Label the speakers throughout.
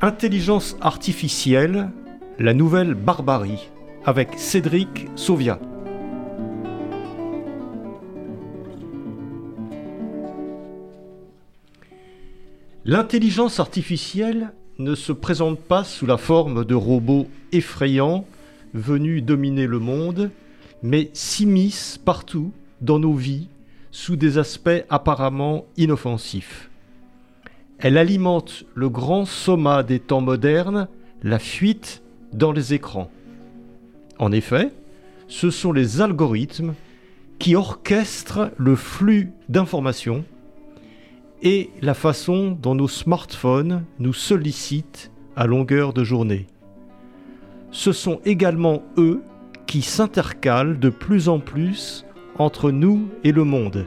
Speaker 1: Intelligence artificielle, la nouvelle barbarie, avec Cédric Sauvia. L'intelligence artificielle ne se présente pas sous la forme de robots effrayants venus dominer le monde, mais s'immisce partout dans nos vies sous des aspects apparemment inoffensifs. Elle alimente le grand soma des temps modernes, la fuite dans les écrans. En effet, ce sont les algorithmes qui orchestrent le flux d'informations et la façon dont nos smartphones nous sollicitent à longueur de journée. Ce sont également eux qui s'intercalent de plus en plus entre nous et le monde,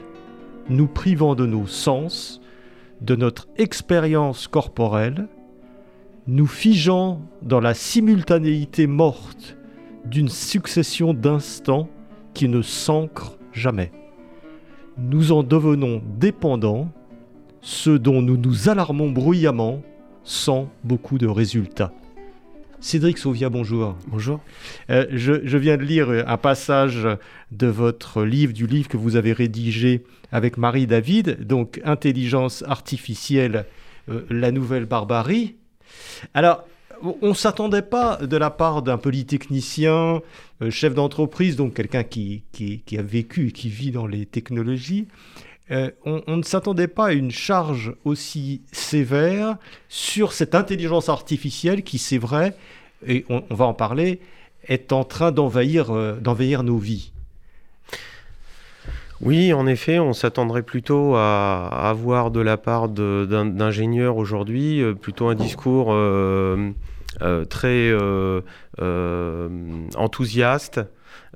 Speaker 1: nous privant de nos sens, de notre expérience corporelle, nous figeant dans la simultanéité morte d'une succession d'instants qui ne s'ancrent jamais. Nous en devenons dépendants, ce dont nous nous alarmons bruyamment sans beaucoup de résultats. Cédric Sauvia, bonjour.
Speaker 2: Bonjour.
Speaker 1: Euh, je, viens de lire un passage de votre livre, du livre que vous avez rédigé avec Marie David, donc Intelligence artificielle, euh, la nouvelle barbarie. Alors, on ne s'attendait pas de la part d'un polytechnicien, euh, chef d'entreprise, donc quelqu'un qui, qui, a vécu et qui vit dans les technologies, on, on, ne s'attendait pas à une charge aussi sévère sur cette intelligence artificielle qui, c'est vrai, et on, va en parler, est en train d'envahir euh, d'envahir nos vies.
Speaker 2: Oui, en effet, on s'attendrait plutôt à avoir de la part d'ingénieurs aujourd'hui euh, plutôt un discours euh, très enthousiaste euh,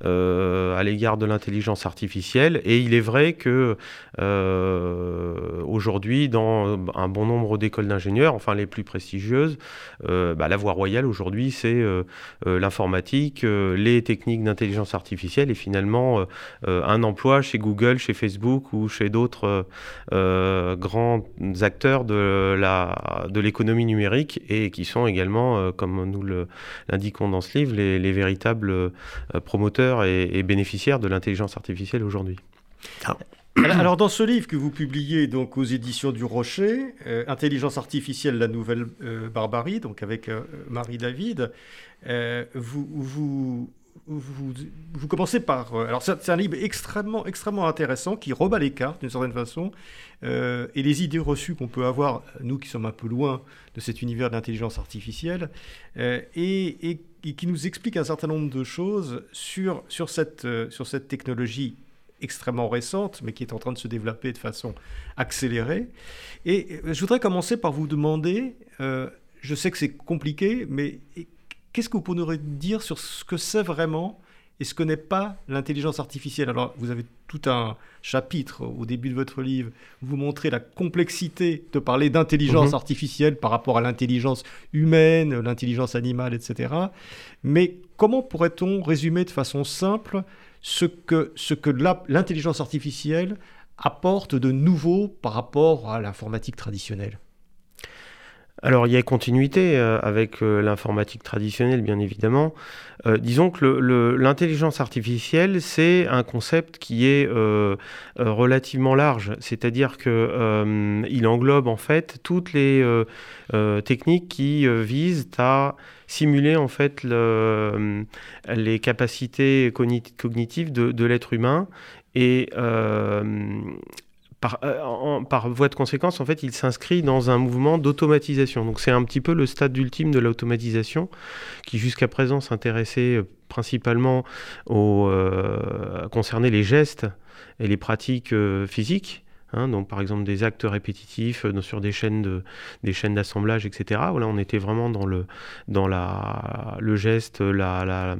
Speaker 2: à l'égard de l'intelligence artificielle. Et il est vrai que euh, aujourd'hui, dans un bon nombre d'écoles d'ingénieurs, enfin les plus prestigieuses, euh, bah, la voie royale aujourd'hui, c'est l'informatique, les techniques d'intelligence artificielle et finalement un emploi chez Google, chez Facebook ou chez d'autres grands acteurs de la de l'économie numérique et qui sont également, comme nous l'indiquons dans ce livre, les véritables promoteurs et, bénéficiaires de l'intelligence artificielle aujourd'hui.
Speaker 1: Ah. Alors dans ce livre que vous publiez donc aux éditions du Rocher, euh, Intelligence artificielle, la nouvelle euh, barbarie, donc avec euh, Marie David, vous, commencez par... alors c'est un livre extrêmement, extrêmement intéressant qui rebat les cartes d'une certaine façon et les idées reçues qu'on peut avoir, nous qui sommes un peu loin de cet univers de l'intelligence artificielle, et, et qui nous explique un certain nombre de choses sur, sur, cette, euh, sur cette technologie extrêmement récente, mais qui est en train de se développer de façon accélérée. Et euh, je voudrais commencer par vous demander, euh, je sais que c'est compliqué, mais qu'est-ce que vous pourriez dire sur ce que c'est vraiment et ce que n'est pas l'intelligence artificielle. Alors, vous avez tout un chapitre au début de votre livre, où vous montrez la complexité de parler d'intelligence mhm. artificielle par rapport à l'intelligence humaine, l'intelligence animale, etc. Mais comment pourrait-on résumer de façon simple ce que, ce que l'intelligence artificielle apporte de nouveau par rapport à l'informatique traditionnelle?
Speaker 2: Alors il y a continuité euh, avec euh, l'informatique traditionnelle, bien évidemment. Euh, disons que l'intelligence artificielle, c'est un concept qui est relativement large, c'est-à-dire qu'il englobe en fait toutes les techniques qui visent à simuler en fait les capacités cognitives de, l'être humain et par, voie de conséquence, en fait, il s'inscrit dans un mouvement d'automatisation. Donc c'est un petit peu le stade ultime de l'automatisation, qui jusqu'à présent s'intéressait euh, principalement aux, euh, concerner les gestes et les pratiques physiques. Hein, donc par exemple des actes répétitifs euh, sur des chaînes d'assemblage, etc. On était vraiment dans le geste, la,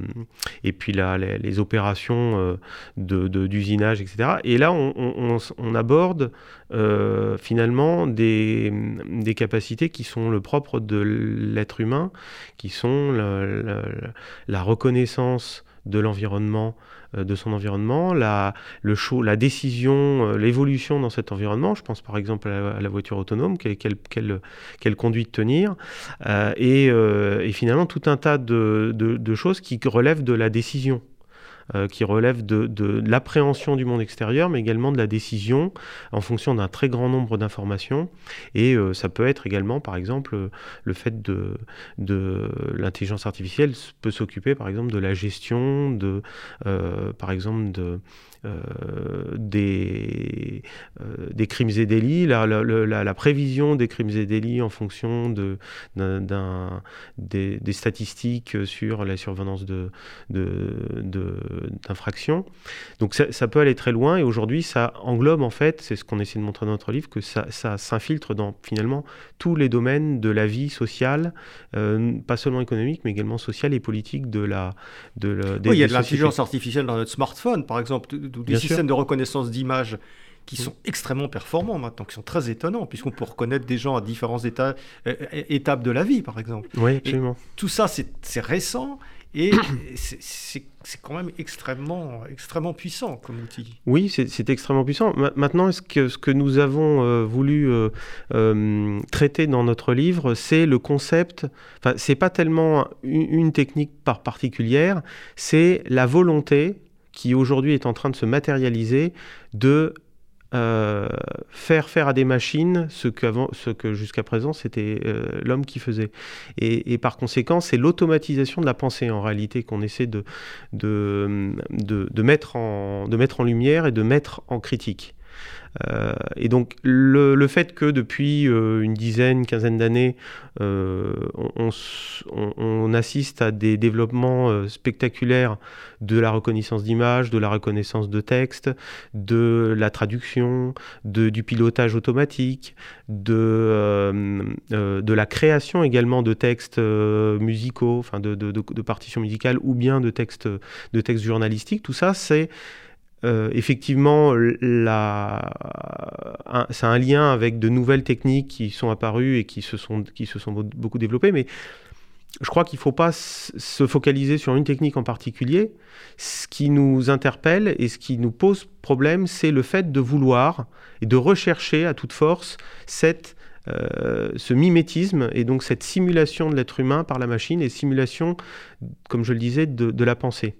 Speaker 2: et puis les, opérations euh, d'usinage, etc. Et là, on, aborde euh, finalement des, des, capacités qui sont le propre de l'être humain, qui sont la, reconnaissance de l'environnement de son environnement, la, le la décision, euh, l'évolution dans cet environnement. Je pense par exemple à la, voiture autonome, quelle, quelle, conduite tenir, euh, et, finalement tout un tas de choses qui relèvent de la décision. Euh, qui relève de, l'appréhension du monde extérieur, mais également de la décision en fonction d'un très grand nombre d'informations. Et euh, ça peut être également, par exemple, le fait de, de l'intelligence artificielle peut s'occuper, par exemple, de la gestion de, euh, par exemple, de des, euh, des crimes et délits, la, la, prévision des crimes et délits en fonction de, d'un, des, statistiques sur la survenance de, d'infractions. Donc ça, peut aller très loin et aujourd'hui ça englobe en fait, c'est ce qu'on essaie de montrer dans notre livre, que ça, ça s'infiltre dans finalement tous les domaines de la vie sociale, euh, pas seulement économique mais également sociale et politique de la...
Speaker 1: De oui, il y a de l'intelligence artificielle dans notre smartphone par exemple des systèmes de reconnaissance d'images qui sont extrêmement performants maintenant, qui sont très étonnants, puisqu'on peut reconnaître des gens à différents états, euh, étapes de la vie, par exemple.
Speaker 2: Oui, absolument.
Speaker 1: tout ça, c'est récent et c'est quand même extrêmement, extrêmement puissant comme outil.
Speaker 2: Oui, c'est extrêmement puissant. Maintenant, ce que, ce que nous avons euh, voulu euh, traiter dans notre livre, c'est le concept, enfin, c'est pas tellement une, une technique par particulière, c'est la volonté qui aujourd'hui est en train de se matérialiser, de euh, faire faire à des machines ce, que jusqu'à présent c'était euh, l'homme qui faisait. Et, par conséquent, c'est l'automatisation de la pensée en réalité qu'on essaie de mettre en lumière et de mettre en critique. Euh, et donc le, fait que depuis euh, une dizaine, quinzaine d'années, euh, on, assiste à des développements spectaculaires de la reconnaissance d'images, de la reconnaissance de texte, de la traduction, de, du pilotage automatique, de, de la création également de textes musicaux, enfin de, de, partitions musicales ou bien de textes, de textes journalistiques, tout ça c'est euh, effectivement, c'est un lien avec de nouvelles techniques qui sont apparues et qui se sont, beaucoup développées, mais je crois qu'il ne faut pas se focaliser sur une technique en particulier. Ce qui nous interpelle et ce qui nous pose problème, c'est le fait de vouloir et de rechercher à toute force cette, euh, ce mimétisme et donc cette simulation de l'être humain par la machine et simulation, comme je le disais, de la pensée.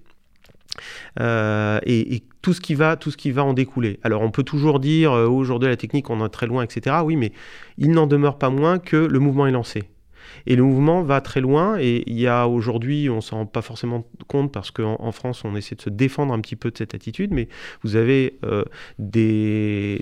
Speaker 2: Euh, et, tout ce qui va tout ce qui va en découler. Alors on peut toujours dire euh, aujourd'hui la technique on est très loin etc. Oui mais il n'en demeure pas moins que le mouvement est lancé. Et le mouvement va très loin et il y a aujourd'hui, on s'en rend pas forcément compte parce qu'en en France, on essaie de se défendre un petit peu de cette attitude, mais vous avez euh, des,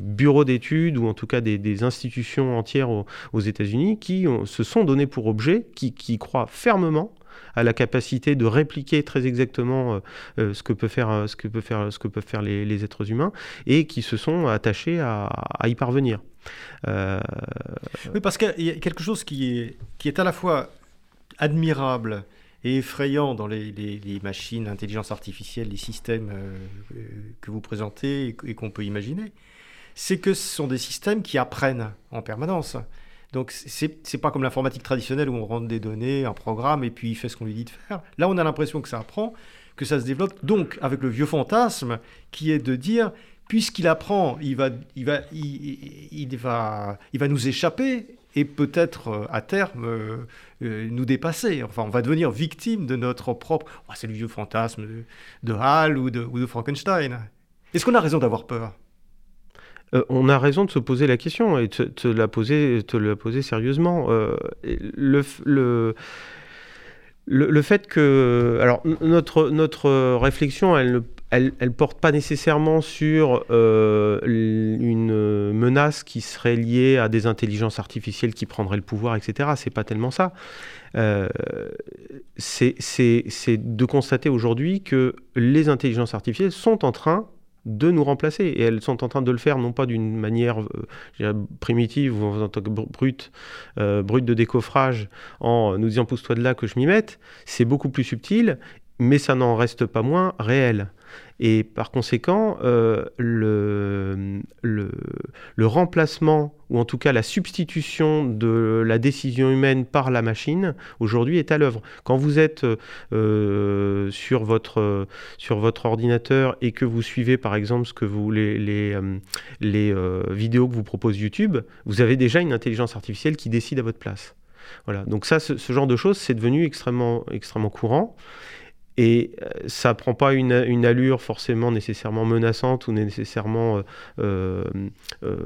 Speaker 2: bureaux d'études ou en tout cas des, des institutions entières aux, États-Unis qui se sont donnés pour objet, qui, qui croient fermement à la capacité de répliquer très exactement euh, euh, ce que peut faire euh, ce que peut faire ce que peuvent faire les, êtres humains et qui se sont attachés à, y parvenir.
Speaker 1: Oui, parce qu'il y a quelque chose qui est, qui est à la fois admirable et effrayant dans les, machines, l'intelligence artificielle, les systèmes que vous présentez et qu'on peut imaginer, c'est que ce sont des systèmes qui apprennent en permanence. Donc c'est pas comme l'informatique traditionnelle où on rentre des données, un programme et puis il fait ce qu'on lui dit de faire. Là, on a l'impression que ça apprend, que ça se développe. Donc avec le vieux fantasme qui est de dire puisqu'il apprend, il va, il va, il, va, il va nous échapper et peut-être euh, à terme euh, euh, nous dépasser. Enfin, on va devenir victime de notre propre. Oh, c'est le vieux fantasme de, de Hall ou de Frankenstein. Est-ce qu'on a raison d'avoir peur?
Speaker 2: Euh, on a raison de se poser la question et de te la poser, te la poser sérieusement. Euh, le, le, le, fait que. Alors, notre, notre réflexion, elle ne elle, elle, porte pas nécessairement sur euh, une menace qui serait liée à des intelligences artificielles qui prendraient le pouvoir, etc. C'est pas tellement ça. C'est de constater aujourd'hui que les intelligences artificielles sont en train de nous remplacer. Et elles sont en train de le faire, non pas d'une manière euh, primitive ou en tant que brute, euh, brute de décoffrage, en nous disant pousse-toi de là que je m'y mette. C'est beaucoup plus subtil, mais ça n'en reste pas moins réel. Et par conséquent, euh, le, remplacement, ou en tout cas la substitution de la décision humaine par la machine, aujourd'hui est à l'œuvre. Quand vous êtes euh, sur, votre, ordinateur et que vous suivez par exemple ce que les euh, vidéos que vous propose YouTube, vous avez déjà une intelligence artificielle qui décide à votre place. Voilà. Donc ça, ce, ce genre de choses, c'est devenu extrêmement, extrêmement courant. Et euh, ça prend pas une, allure forcément nécessairement menaçante ou nécessairement euh, euh,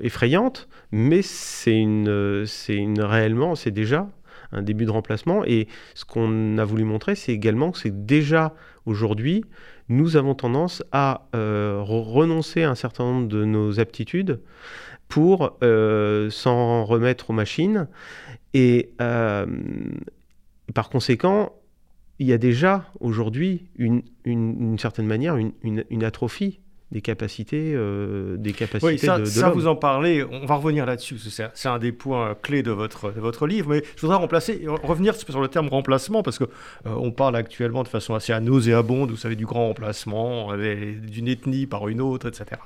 Speaker 2: effrayante, mais c'est une, c'est une réellement, c'est déjà un début de remplacement. Et ce qu'on a voulu montrer, c'est également que c'est déjà aujourd'hui, nous avons tendance à renoncer à un certain nombre de nos aptitudes pour s'en remettre aux machines. Et par conséquent, il y a déjà aujourd'hui une, une, certaine manière une, une atrophie des capacités, euh, des capacités oui,
Speaker 1: ça,
Speaker 2: de,
Speaker 1: ça vous en parlez, on va revenir là-dessus, c'est un des points clés de votre, de votre livre, mais je voudrais remplacer, revenir sur le terme remplacement, parce qu'on euh, on parle actuellement de façon assez nauséabonde, vous savez, du grand remplacement, d'une ethnie par une autre, etc.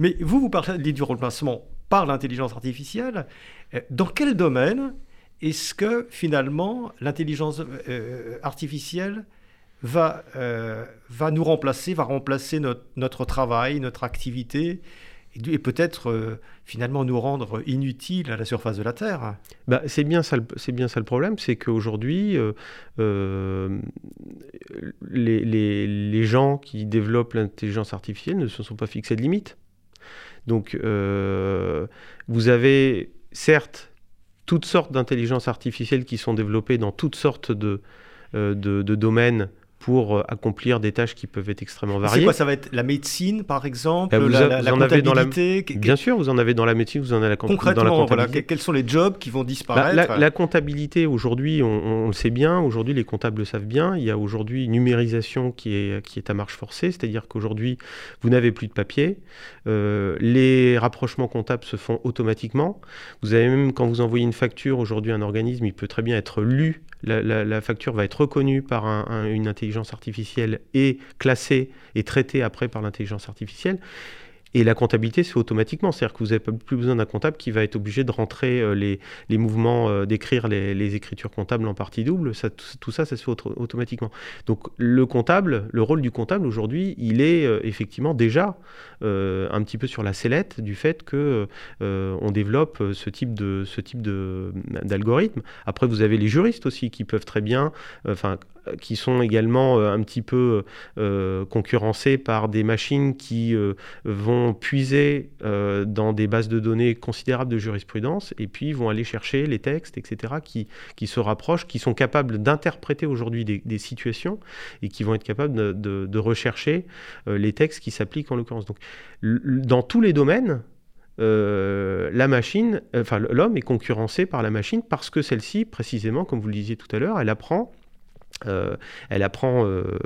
Speaker 1: Mais vous, vous parlez du remplacement par l'intelligence artificielle, euh, dans quel domaine est-ce que finalement l'intelligence euh, artificielle va, euh, va nous remplacer, va remplacer notre, travail, notre activité et, peut-être euh, finalement nous rendre inutiles à la surface de la Terre?
Speaker 2: Bah, C'est bien, ça, bien le problème, c'est qu'aujourd'hui, les, les, les, gens qui développent l'intelligence artificielle ne se sont pas fixés de limites. Donc vous avez certes toutes sortes d'intelligences artificielles qui sont développées dans toutes sortes de, euh, de, de domaines pour euh, accomplir des tâches qui peuvent être extrêmement variées. C'est
Speaker 1: quoi Ça va être la médecine, par exemple, euh, la, comptabilité
Speaker 2: Bien sûr, vous en avez dans la médecine, vous en avez la,
Speaker 1: Concrètement,
Speaker 2: dans
Speaker 1: la comptabilité. quels sont les jobs qui vont bah, disparaître
Speaker 2: la, comptabilité, aujourd'hui, on, le sait bien, aujourd'hui les comptables le savent bien, il y a aujourd'hui une numérisation qui est, qui est à marche forcée, c'est-à-dire qu'aujourd'hui, vous n'avez plus de papier, euh, les rapprochements comptables se font automatiquement, vous avez même, quand vous envoyez une facture, aujourd'hui, un organisme, il peut très bien être lu la, facture va être reconnue par une intelligence artificielle et classée et traitée après par l'intelligence artificielle. Et la comptabilité, c'est automatiquement. C'est-à-dire que vous n'avez plus besoin d'un comptable qui va être obligé de rentrer euh, les, mouvements, euh, d'écrire les, écritures comptables en partie double. Tout, ça, ça se fait automatiquement. Donc le comptable, le rôle du comptable aujourd'hui, il est euh, effectivement déjà un petit peu sur la sellette du fait que on développe ce type de ce type d'algorithme. Après, vous avez les juristes aussi qui peuvent très bien, enfin qui sont également euh, un petit peu euh, concurrencés par des machines qui euh, vont puiser dans des bases de données considérables de jurisprudence et puis vont aller chercher les textes, etc., qui, qui se rapprochent, qui sont capables d'interpréter aujourd'hui des, situations et qui vont être capables de, de, rechercher les textes qui s'appliquent en l'occurrence. Donc, dans tous les domaines, la machine, enfin l'homme est concurrencé par la machine parce que celle-ci, précisément, comme vous le disiez tout à l'heure, elle apprend euh, elle apprend euh,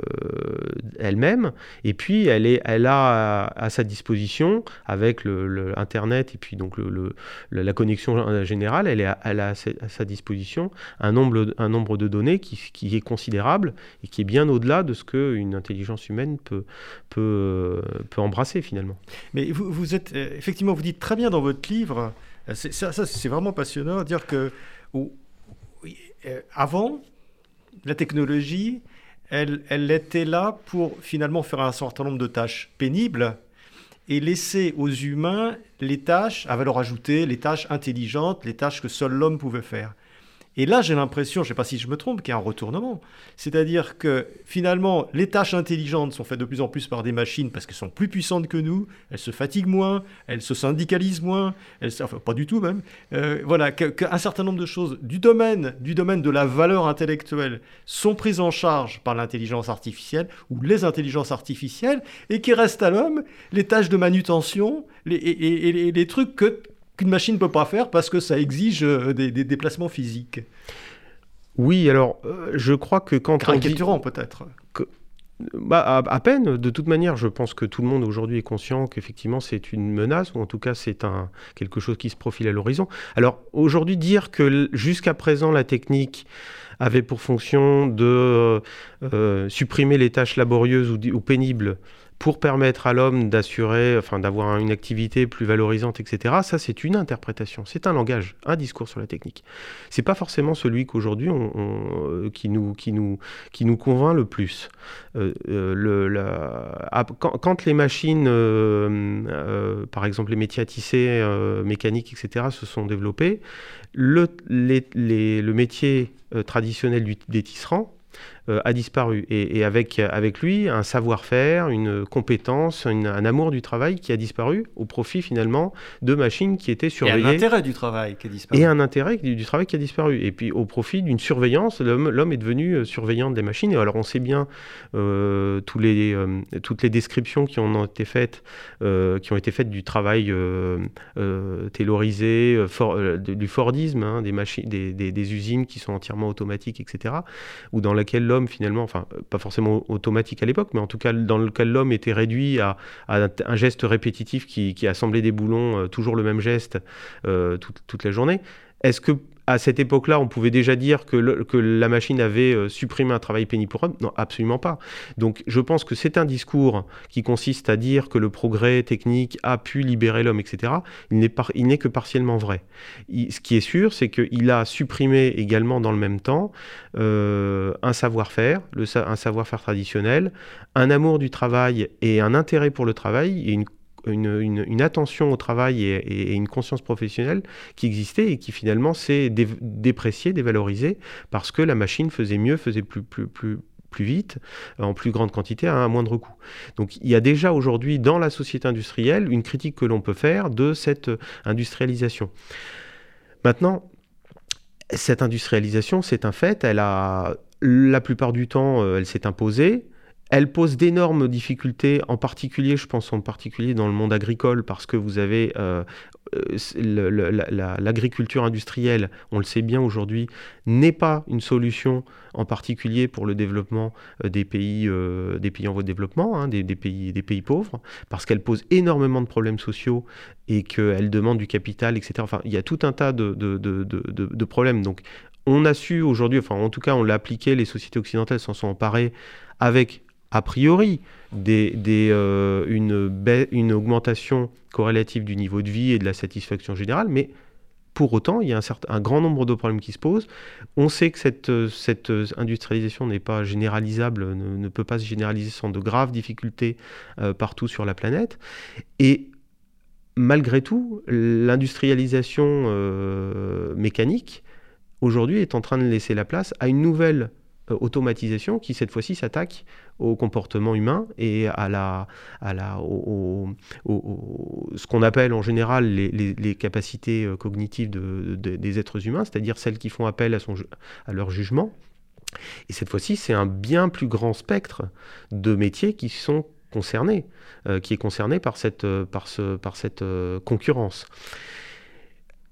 Speaker 2: elle-même et puis elle, est, elle a à, sa disposition avec le, internet et puis donc le, la connexion générale elle, a à sa disposition un nombre, un nombre de données qui, est considérable et qui est bien au-delà de ce qu'une intelligence humaine peut, peut, peut embrasser finalement.
Speaker 1: Mais vous, vous, êtes effectivement vous dites très bien dans votre livre ça c'est vraiment passionnant dire que avant la technologie, elle, elle était là pour finalement faire un certain nombre de tâches pénibles et laisser aux humains les tâches à valeur ajoutée, les tâches intelligentes, les tâches que seul l'homme pouvait faire. Et là, j'ai l'impression, je ne sais pas si je me trompe, qu'il y a un retournement. C'est-à-dire que finalement, les tâches intelligentes sont faites de plus en plus par des machines parce qu'elles sont plus puissantes que nous, elles se fatiguent moins, elles se syndicalisent moins, elles, enfin pas du tout même. Euh, voilà, qu'un certain nombre de choses du domaine, du domaine de la valeur intellectuelle sont prises en charge par l'intelligence artificielle ou les intelligences artificielles et qui restent à l'homme les tâches de manutention et les trucs que qu'une machine ne peut pas faire parce que ça exige euh, des, déplacements physiques.
Speaker 2: Oui, alors euh, je crois que quand
Speaker 1: dit... peut-être.
Speaker 2: bah, à, peine. De toute manière, je pense que tout le monde aujourd'hui est conscient qu'effectivement c'est une menace, ou en tout cas c'est un, quelque chose qui se profile à l'horizon. Alors aujourd'hui, dire que jusqu'à présent la technique avait pour fonction de euh, supprimer les tâches laborieuses ou pénibles pour permettre à l'homme d'assurer, enfin d'avoir une activité plus valorisante, etc. Ça, c'est une interprétation, c'est un langage, un discours sur la technique. C'est pas forcément celui qu'aujourd'hui on, euh, qui nous qui nous qui nous convainc le plus. Euh, euh, la, quand, les machines, par exemple les métiers à tisser, mécaniques, etc. se sont développés, le, métier traditionnel des tisserands a disparu. Et, avec, avec lui, un savoir-faire, une compétence, un amour du travail qui a disparu au profit finalement de machines qui étaient surveillées.
Speaker 1: Et un intérêt du travail qui a disparu.
Speaker 2: Et un intérêt du, travail qui a disparu. Et puis au profit d'une surveillance, l'homme est devenu euh, surveillant des machines. Et alors on sait bien euh, tous les, toutes les descriptions qui ont été faites, qui ont été faites du travail taylorisé, du Fordisme, hein, des, machines, des, des, des, usines qui sont entièrement automatiques, etc. Ou dans laquelle l'homme finalement, enfin pas forcément automatique à l'époque, mais en tout cas dans lequel l'homme était réduit à, un geste répétitif qui, assemblait des boulons, euh, toujours le même geste euh, toute la journée. Est-ce que à cette époque-là, on pouvait déjà dire que, la machine avait euh, supprimé un travail pénible pour Non, absolument pas. Donc je pense que c'est un discours qui consiste à dire que le progrès technique a pu libérer l'homme, etc. Il n'est que partiellement vrai. ce qui est sûr, c'est qu'il a supprimé également dans le même temps euh, un savoir-faire, un savoir-faire traditionnel, un amour du travail et un intérêt pour le travail et une une, attention au travail et, une conscience professionnelle qui existait et qui finalement s'est dépréciée, dévalorisée, parce que la machine faisait mieux, faisait plus, plus, plus, plus vite, en plus grande quantité, à un moindre coût. Donc il y a déjà aujourd'hui dans la société industrielle une critique que l'on peut faire de cette industrialisation. Maintenant, cette industrialisation, c'est un fait, elle a la plupart du temps, euh, elle s'est imposée. Elle pose d'énormes difficultés, en particulier, je pense en particulier dans le monde agricole, parce que vous avez euh, euh, l'agriculture industrielle, on le sait bien aujourd'hui, n'est pas une solution en particulier pour le développement euh, des pays, des pays en voie de développement, hein, des, pays, pauvres, parce qu'elle pose énormément de problèmes sociaux et qu'elle demande du capital, etc. Enfin, il y a tout un tas de, de problèmes. Donc, on a su aujourd'hui, enfin en tout cas on l'a appliqué, les sociétés occidentales s'en sont emparées avec a priori euh, une, augmentation corrélative du niveau de vie et de la satisfaction générale, mais pour autant, il y a un, certain, un grand nombre de problèmes qui se posent. On sait que cette, cette industrialisation n'est pas généralisable, ne, peut pas se généraliser sans de graves difficultés euh, partout sur la planète. Et malgré tout, l'industrialisation euh, mécanique, aujourd'hui, est en train de laisser la place à une nouvelle automatisation qui cette fois-ci s'attaque au comportement humain et à la, à la, au, ce qu'on appelle en général les, les, capacités euh, cognitives de, des êtres humains, c'est-à-dire celles qui font appel à, son, à leur jugement. Et cette fois-ci, c'est un bien plus grand spectre de métiers qui sont concernés, euh, qui est concerné par cette, par ce, par cette concurrence.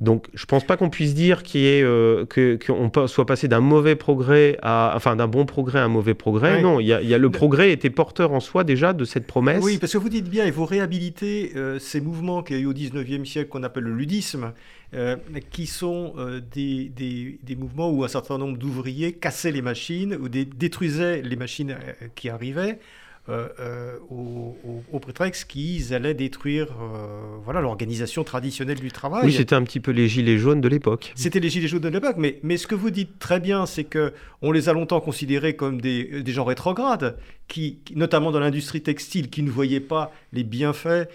Speaker 2: Donc, je pense pas qu'on puisse dire euh, qu'on soit passé d'un mauvais progrès à, enfin, d'un bon progrès à un mauvais progrès. Non, il y, a, le progrès était porteur en soi déjà de cette promesse.
Speaker 1: Oui, parce que vous dites bien, et vous réhabilitez euh, ces mouvements qu'il y a eu au 19e siècle qu'on appelle le ludisme, euh, qui sont des, des, mouvements où un certain nombre d'ouvriers cassaient les machines ou détruisaient les machines qui arrivaient euh, euh, au, au, prétexte qu'ils allaient détruire euh, voilà l'organisation traditionnelle du travail.
Speaker 2: Oui, c'était un petit peu les gilets jaunes de l'époque.
Speaker 1: C'était les gilets jaunes de l'époque, mais, mais ce que vous dites très bien, c'est que on les a longtemps considérés comme des, des gens rétrogrades, notamment dans l'industrie textile, qui ne voyaient pas les bienfaits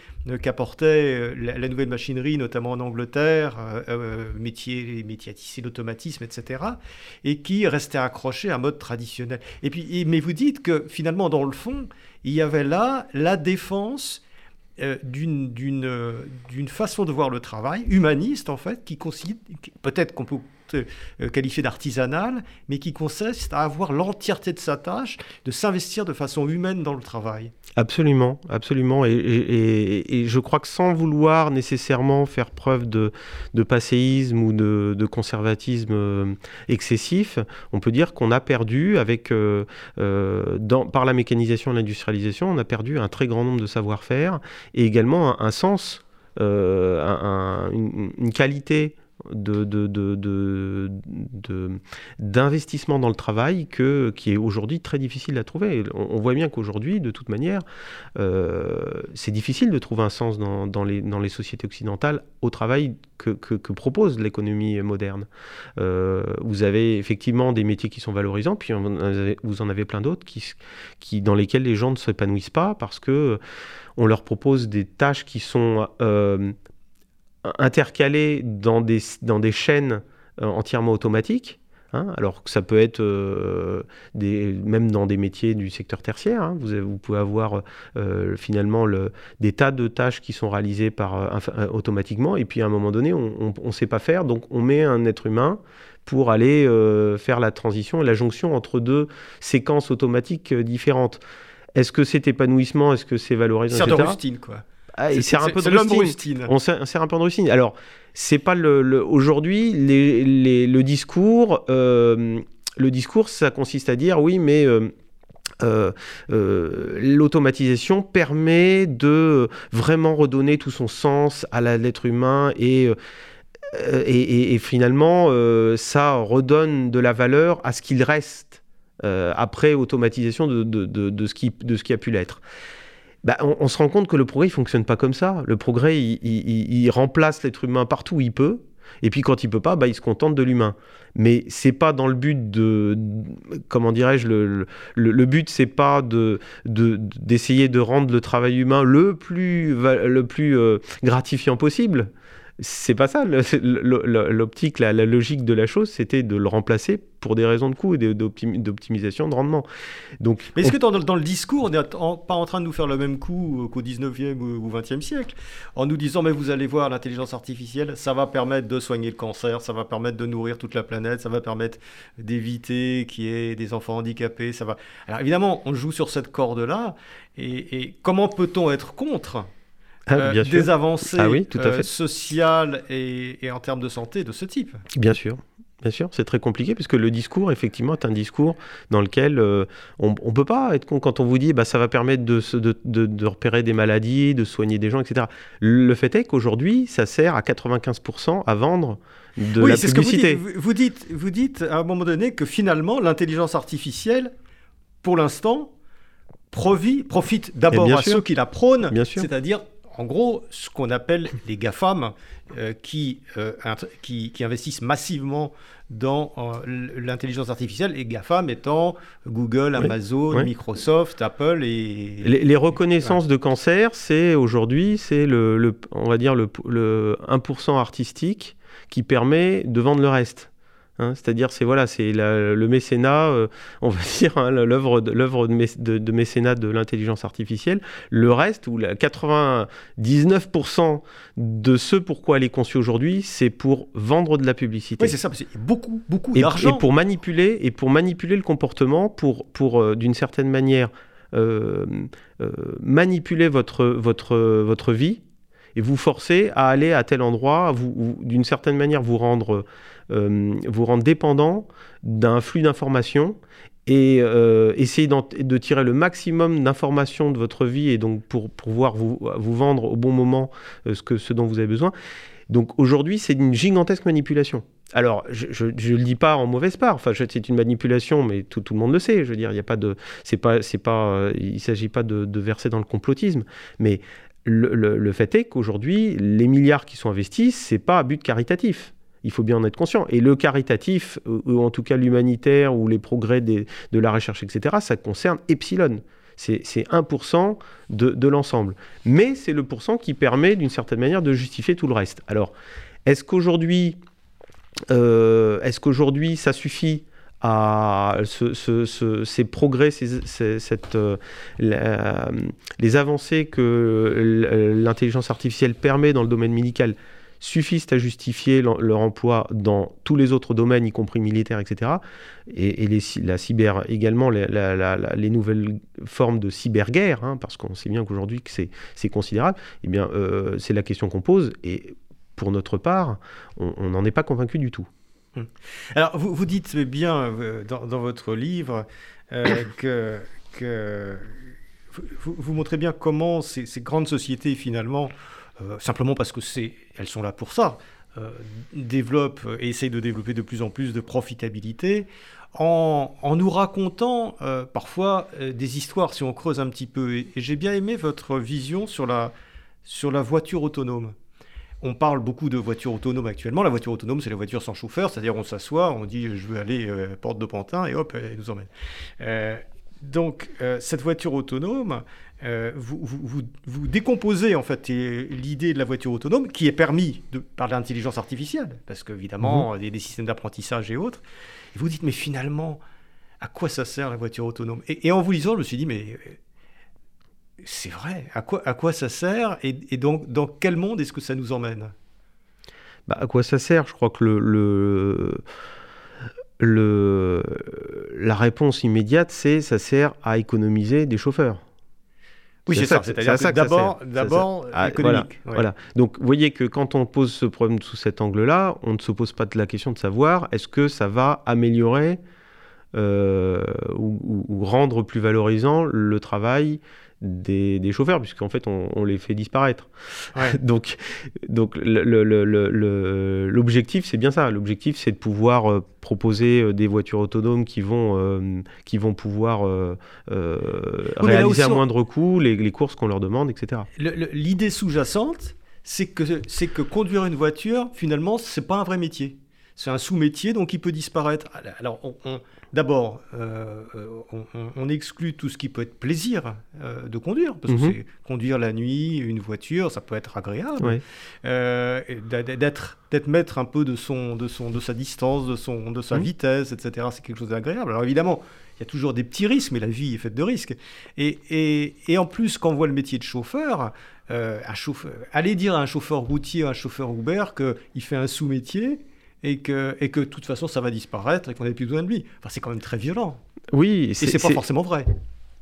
Speaker 1: qu'apportait la, nouvelle machinerie, notamment en Angleterre, euh, métier, métiers à tisser, l'automatisme, etc., et qui restaient accrochés à un mode traditionnel. Et puis, mais vous dites que finalement, dans le fond, il y avait là la défense euh, d'une façon de voir le travail, humaniste en fait, qui peut-être qu'on peut qualifiée d'artisanale, mais qui consiste à avoir l'entièreté de sa tâche, de s'investir de façon humaine dans le travail.
Speaker 2: Absolument, absolument. Et, je crois que sans vouloir nécessairement faire preuve de, passéisme ou de, conservatisme euh, excessif, on peut dire qu'on a perdu, avec, euh, euh, par la mécanisation et l'industrialisation, on a perdu un très grand nombre de savoir-faire et également un, sens, une, qualité de, de, dans le travail que, qui est aujourd'hui très difficile à trouver. On, voit bien qu'aujourd'hui, de toute manière, euh, c'est difficile de trouver un sens dans, les, sociétés occidentales au travail que, propose l'économie moderne. Euh, vous avez effectivement des métiers qui sont valorisants, puis vous en avez plein d'autres qui, dans lesquels les gens ne s'épanouissent pas parce que on leur propose des tâches qui sont euh, intercalés dans des, dans des chaînes euh, entièrement automatiques. Hein, alors que ça peut être euh, des, même dans des métiers du secteur tertiaire. Hein, vous, vous, pouvez avoir euh, finalement le, des tas de tâches qui sont réalisées par, automatiquement, et puis à un moment donné, on ne sait pas faire, donc on met un être humain pour aller faire la transition et la jonction entre deux séquences automatiques différentes. Est-ce que c'est épanouissement? Est-ce que c'est valorisant
Speaker 1: C'est quoi.
Speaker 2: Ah, il sert un peu de rustine. On sert, un peu de rustine. Alors, c'est pas le, aujourd'hui le discours. Euh, le discours, ça consiste à dire oui, mais euh, euh, l'automatisation permet de vraiment redonner tout son sens à l'être humain et, et, finalement ça redonne de la valeur à ce qu'il reste après automatisation de, de, ce qui, de ce qui a pu l'être. Bah, on, se rend compte que le progrès il fonctionne pas comme ça. Le progrès il, remplace l'être humain partout où il peut. Et puis quand il peut pas, bah, il se contente de l'humain. Mais c'est pas dans le but de, comment dirais-je, le, le, but c'est pas de d'essayer de, rendre le travail humain le plus le plus euh, gratifiant possible c'est pas ça. L'optique, la, logique de la chose, c'était de le remplacer pour des raisons de coût et d'optimisation de rendement.
Speaker 1: Donc, Mais est-ce que dans, le discours, on n'est pas en train de nous faire le même coup qu'au 19e ou 20e siècle En nous disant, mais vous allez voir, l'intelligence artificielle, ça va permettre de soigner le cancer, ça va permettre de nourrir toute la planète, ça va permettre d'éviter qu'il y ait des enfants handicapés, ça va... Alors évidemment, on joue sur cette corde-là, et comment peut-on être contre ah, des avancées ah sociales et, en termes de santé de ce type.
Speaker 2: Bien sûr. Bien sûr, c'est très compliqué puisque le discours, effectivement, est un discours dans lequel euh, on ne peut pas être con quand on vous dit bah, ça va permettre de, de, de, repérer des maladies, de soigner des gens, etc. Le fait est qu'aujourd'hui, ça sert à 95% à vendre de la publicité.
Speaker 1: Que vous, dites. vous, dites, à un moment donné que finalement, l'intelligence artificielle, pour l'instant, profite d'abord à ceux qui la prônent, c'est-à-dire en gros, ce qu'on appelle les GAFAM, euh, qui, euh, qui, qui, investissent massivement dans euh, l'intelligence artificielle, et GAFAM étant Google, Amazon, Microsoft, Apple et...
Speaker 2: Les, reconnaissances de cancer, c'est aujourd'hui, c'est le, on va dire le, le 1% artistique qui permet de vendre le reste. Hein, c'est-à-dire, c'est voilà, c'est le mécénat, euh, on va dire, hein, l'œuvre de, mécénat de l'intelligence artificielle. Le reste, ou 99% de ce pourquoi elle est conçue aujourd'hui, c'est pour vendre de la publicité.
Speaker 1: Oui, c'est ça, c'est beaucoup, beaucoup d'argent.
Speaker 2: Et pour manipuler, et pour manipuler le comportement, pour, pour euh, d'une certaine manière, euh, manipuler votre, votre, votre vie et vous forcer à aller à tel endroit, vous, d'une certaine manière vous rendre vous rendre dépendant d'un flux d'informations et euh, essayer de tirer le maximum d'informations de votre vie et donc pour pouvoir vous, vous vendre au bon moment euh, ce, que, ce dont vous avez besoin. Donc aujourd'hui, c'est une gigantesque manipulation. Alors, je ne le dis pas en mauvaise part. Enfin, c'est une manipulation, mais tout, tout, le monde le sait. Je veux dire, il y a pas de, c'est pas, c'est pas, il s'agit pas de, verser dans le complotisme, mais le, le, le fait est qu'aujourd'hui, les milliards qui sont investis, c'est pas à but caritatif. Il faut bien en être conscient. Et le caritatif, ou en tout cas l'humanitaire, ou les progrès de la recherche, etc., ça concerne Epsilon. C'est 1% de, l'ensemble. Mais c'est le pourcent qui permet, d'une certaine manière, de justifier tout le reste. Alors, est-ce qu'aujourd'hui, euh, ça suffit à ces progrès, cette, euh, les avancées que l'intelligence artificielle permet dans le domaine médical? Suffisent à justifier leur emploi dans tous les autres domaines, y compris militaires, etc. Et, la cyber également, les, nouvelles formes de cyberguerre, hein, parce qu'on sait bien qu'aujourd'hui que c'est considérable, eh bien, euh, c'est la question qu'on pose. Et pour notre part, on n'en est pas convaincu du tout.
Speaker 1: Hum. Alors, vous, vous dites bien euh, dans, votre livre euh, que, vous, montrez bien comment ces, grandes sociétés, finalement, simplement parce que c'est, elles sont là pour ça, euh, développent et essayent de développer de plus en plus de profitabilité en, en nous racontant euh, parfois des histoires, si on creuse un petit peu. Et, j'ai bien aimé votre vision sur la, sur la voiture autonome. On parle beaucoup de voitures autonomes actuellement. La voiture autonome, c'est la voiture sans chauffeur, c'est-à-dire on s'assoit, on dit je veux aller porte de Pantin et hop, elle nous emmène. donc cette voiture autonome, euh, vous, vous, vous, décomposez en fait l'idée de la voiture autonome qui est permis de, par l'intelligence artificielle, parce qu'évidemment, mhm. il y a des systèmes d'apprentissage et autres. Et vous dites, mais finalement, à quoi ça sert la voiture autonome? Et, en vous lisant, je me suis dit, mais euh, c'est vrai, à quoi, à quoi ça sert? Et, donc dans quel monde est-ce que ça nous emmène?
Speaker 2: Bah, À quoi ça sert? Je crois que le... le... la réponse immédiate, c'est ça sert à économiser des chauffeurs.
Speaker 1: Oui, c'est ça. C'est-à-dire d'abord, d'abord ah, économique.
Speaker 2: Voilà, Donc, vous voyez que quand on pose ce problème sous cet angle-là, on ne se pose pas de la question de savoir est-ce que ça va améliorer euh, ou, rendre plus valorisant le travail des, chauffeurs, puisqu'en fait, on, les fait disparaître. donc, donc l'objectif, c'est bien ça. L'objectif, c'est de pouvoir euh, proposer euh, des voitures autonomes qui vont, euh, qui vont pouvoir réaliser à moindre coût les, les courses qu'on leur demande, etc.
Speaker 1: L'idée sous-jacente, c'est que, que conduire une voiture, finalement, c'est pas un vrai métier. C'est un sous-métier, donc il peut disparaître. Alors, on D'abord, euh, on, exclut tout ce qui peut être plaisir euh, de conduire, parce que mhm. conduire la nuit, une voiture, ça peut être agréable. Euh, d'être d'être maître un peu de son, de son, de sa distance, de son, de sa mhm. vitesse, etc. C'est quelque chose d'agréable. Alors évidemment, il y a toujours des petits risques, mais la vie est faite de risques. Et, et, et en plus, quand on voit le métier de chauffeur, un chauffeur, aller dire à un chauffeur routier, à un chauffeur Uber qu'il fait un sous-métier, et que, et que de toute façon ça va disparaître et qu'on n'a plus besoin de lui. Enfin, c'est quand même très violent.
Speaker 2: Oui,
Speaker 1: et c'est pas forcément vrai.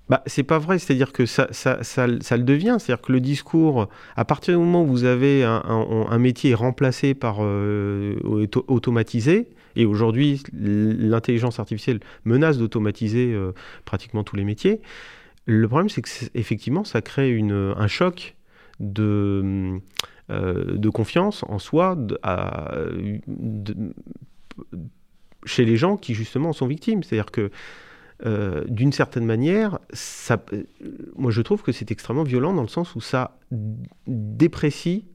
Speaker 2: Bah, c'est pas vrai, c'est-à-dire que ça, ça, ça, ça, le devient, c'est-à-dire que le discours, à partir du moment où vous avez un, un, métier remplacé par euh, automatisé, et aujourd'hui l'intelligence artificielle menace d'automatiser euh, pratiquement tous les métiers, le problème c'est que effectivement ça crée une, un choc de euh, de confiance en soi chez les gens qui justement sont victimes. C'est-à-dire que euh, d'une certaine manière, ça, moi je trouve que c'est extrêmement violent dans le sens où ça déprécie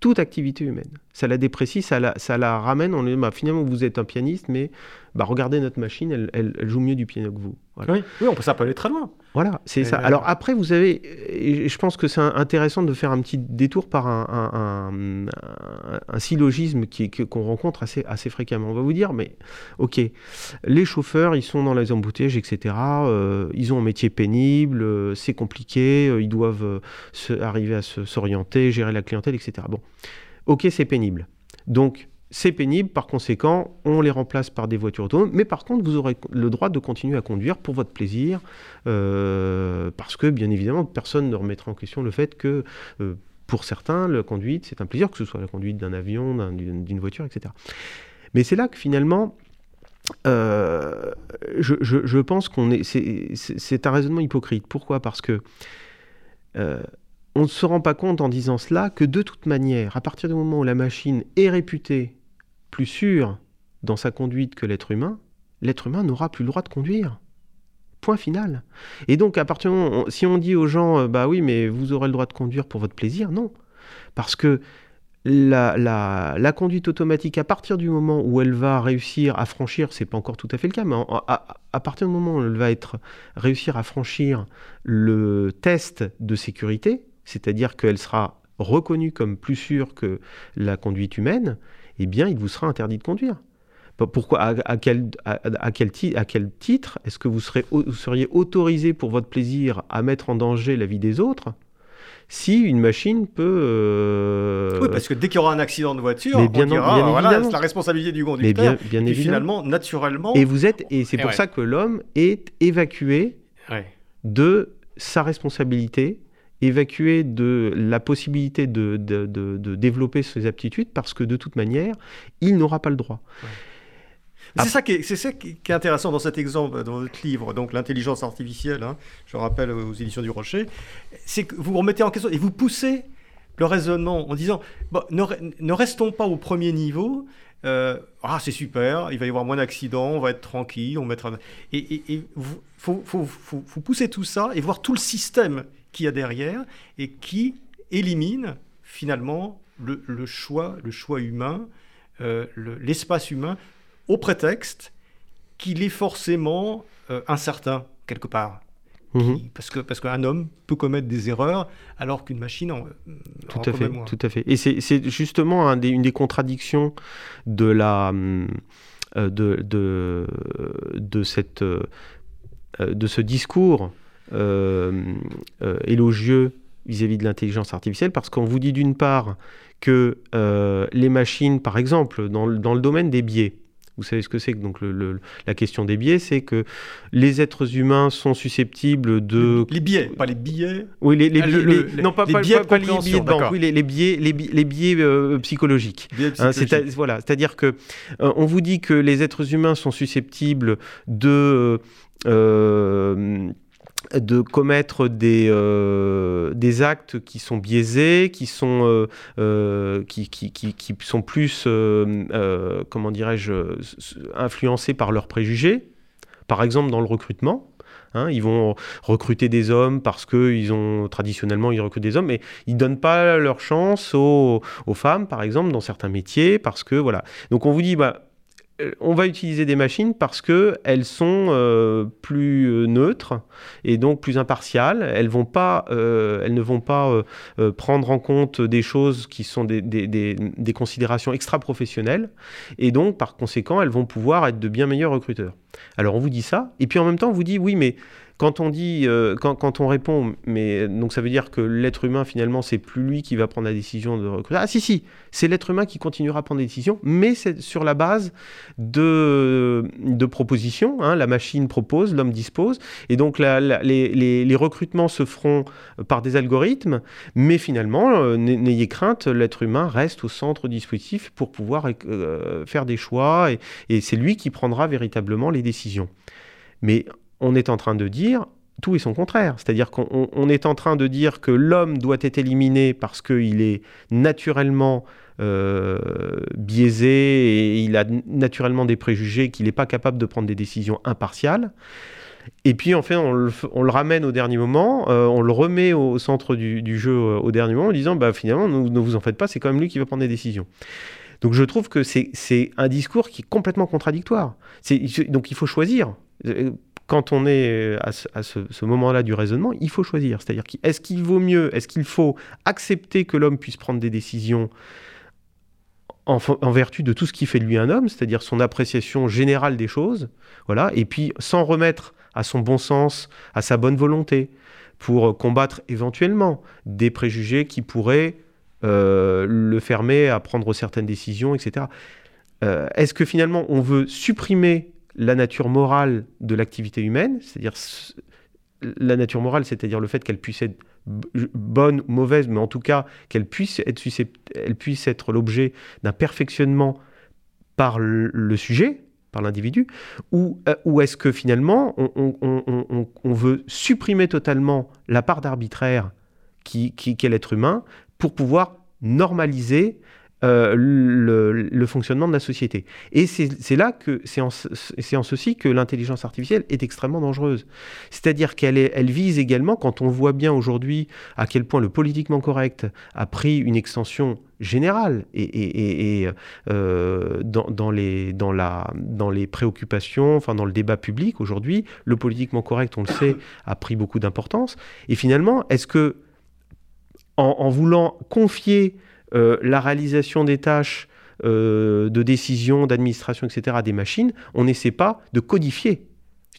Speaker 2: toute activité humaine. Ça la déprécie, ça la, ça la ramène, on est, bah, finalement vous êtes un pianiste, mais bah, regardez notre machine, elle, elle, joue mieux du piano que vous.
Speaker 1: Oui, oui, on peut, ça peut aller très loin.
Speaker 2: Voilà, c'est ça. Euh, Alors après, vous avez, je pense que c'est intéressant de faire un petit détour par un, un, syllogisme qu'on rencontre assez, assez fréquemment. On va vous dire, mais ok, les chauffeurs, ils sont dans les embouteillages, etc. Euh, ils ont un métier pénible, euh, c'est compliqué, ils doivent arriver à s'orienter, gérer la clientèle, etc. Bon, ok, c'est pénible. Donc, c'est pénible, par conséquent, on les remplace par des voitures autonomes, mais par contre, vous aurez le droit de continuer à conduire pour votre plaisir, euh, parce que, bien évidemment, personne ne remettra en question le fait que, euh, pour certains, la conduite, c'est un plaisir, que ce soit la conduite d'un avion, d'une voiture, etc. Mais c'est là que, finalement, euh, je, pense qu'on est... C'est un raisonnement hypocrite. Pourquoi? Parce que on ne se rend pas compte en disant cela que de toute manière, à partir du moment où la machine est réputée plus sûr dans sa conduite que l'être humain, l'être humain n'aura plus le droit de conduire. Point final. Et donc, à partir si on dit aux gens, euh, bah oui, mais vous aurez le droit de conduire pour votre plaisir, non. Parce que la, la, conduite automatique, à partir du moment où elle va réussir à franchir, c'est pas encore tout à fait le cas, mais à, partir du moment où elle va être, réussir à franchir le test de sécurité, c'est-à-dire qu'elle sera reconnue comme plus sûre que la conduite humaine, eh bien, il vous sera interdit de conduire. Pourquoi à, quel, à, quel, titre est-ce que vous, serez, seriez autorisé pour votre plaisir à mettre en danger la vie des autres si une machine peut
Speaker 1: oui, parce que dès qu'il y aura un accident de voiture, on dira, voilà, c'est la responsabilité du conducteur.
Speaker 2: bien,
Speaker 1: et finalement, naturellement.
Speaker 2: Et vous êtes, et c'est pour ça que l'homme est évacué de sa responsabilité évacué de la possibilité de, de, de, développer ses aptitudes parce que de toute manière, il n'aura pas le droit.
Speaker 1: C'est ça, qui est, qui est intéressant dans cet exemple, dans votre livre, donc l'intelligence artificielle, hein, je rappelle aux éditions du Rocher, c'est que vous remettez en question et vous poussez le raisonnement en disant ne, ne, restons pas au premier niveau. Euh, ah, c'est super, il va y avoir moins d'accidents, on va être tranquille, on mettra. Et il faut, faut, faut, faut, pousser tout ça et voir tout le système qu'il y a derrière et qui élimine finalement le, choix, le choix humain, euh, l'espace humain, au prétexte qu'il est forcément euh, incertain quelque part. Mhm. parce que parce qu'un homme peut commettre des erreurs alors qu'une machine en,
Speaker 2: tout à fait tout à fait et c'est justement un des, une des contradictions de la euh, de, de, de cette de ce discours élogieux vis-à-vis de l'intelligence artificielle parce qu'on vous dit d'une part que les machines par exemple dans, dans le domaine des biais vous savez ce que c'est donc la question des biais, c'est que les êtres humains sont susceptibles de
Speaker 1: les biais, pas les billets.
Speaker 2: Oui, les, les, ah, non pas, les biais pas, les biais de banque, oui, les, biais, les, biais euh, psychologiques. Hein, c'est voilà, c'est-à-dire que euh, on vous dit que les êtres humains sont susceptibles de euh, de commettre des, euh, des actes qui sont biaisés, qui sont, euh, euh, qui, qui, qui, sont plus, comment dirais-je, influencés par leurs préjugés. Par exemple, dans le recrutement, Hein, ils vont recruter des hommes parce qu'ils ont traditionnellement ils recrutent des hommes, mais ils donnent pas leur chance aux, aux, femmes, par exemple, dans certains métiers, parce que voilà. Donc on vous dit, bah, on va utiliser des machines parce qu'elles sont euh, plus euh, neutres et donc plus impartiales. Elles ne vont pas prendre en compte des choses qui sont des, des considérations extra-professionnelles et donc par conséquent elles vont pouvoir être de bien meilleurs recruteurs. Alors on vous dit ça et puis en même temps on vous dit oui mais quand on dit, euh, quand, on répond, mais donc ça veut dire que l'être humain finalement c'est plus lui qui va prendre la décision de recruter. Ah si si, c'est l'être humain qui continuera à prendre des décisions, mais c'est sur la base de, propositions. Hein. la machine propose, l'homme dispose, et donc les, recrutements se feront par des algorithmes, mais finalement euh, n'ayez crainte, l'être humain reste au centre dispositif pour pouvoir euh, faire des choix, et, et c'est lui qui prendra véritablement les décisions. Mais on est en train de dire tout et son contraire. C'est-à-dire qu'on est en train de dire que l'homme doit être éliminé parce qu'il est naturellement euh, biaisé et il a naturellement des préjugés, qu'il n'est pas capable de prendre des décisions impartiales. Et puis, en fait, on le, ramène au dernier moment, euh, on le remet au, centre du, jeu euh, au dernier moment en disant bah, finalement, ne vous en faites pas, c'est quand même lui qui va prendre des décisions. Donc, je trouve que c'est un discours qui est complètement contradictoire. Donc, il faut choisir quand on est euh, à ce, moment-là du raisonnement, il faut choisir. C'est-à-dire, est-ce qu'il vaut mieux, est-ce qu'il faut accepter que l'homme puisse prendre des décisions en, vertu de tout ce qui fait de lui un homme, c'est-à-dire son appréciation générale des choses, voilà, et puis sans remettre à son bon sens, à sa bonne volonté, pour combattre éventuellement des préjugés qui pourraient euh, le fermer à prendre certaines décisions, etc. Euh, est-ce que finalement on veut supprimer la nature morale de l'activité humaine, c'est-à-dire la nature morale, c'est-à-dire le fait qu'elle puisse être bonne ou mauvaise, mais en tout cas qu'elle puisse être, l'objet d'un perfectionnement par le, sujet, par l'individu, ou, euh, est-ce que finalement on, veut supprimer totalement la part d'arbitraire qui, qui, qu'est l'être humain pour pouvoir normaliser euh, le, fonctionnement de la société. Et c'est là que c'est en, en, ceci que l'intelligence artificielle est extrêmement dangereuse. C'est-à-dire qu'elle elle vise également, quand on voit bien aujourd'hui à quel point le politiquement correct a pris une extension générale et, et, euh, dans, les, dans, la, dans les préoccupations, enfin dans le débat public aujourd'hui, le politiquement correct, on le sait, a pris beaucoup d'importance. Et finalement, est-ce que en, voulant confier la réalisation des tâches euh, de décision, d'administration, etc., des machines, on n'essaie pas de codifier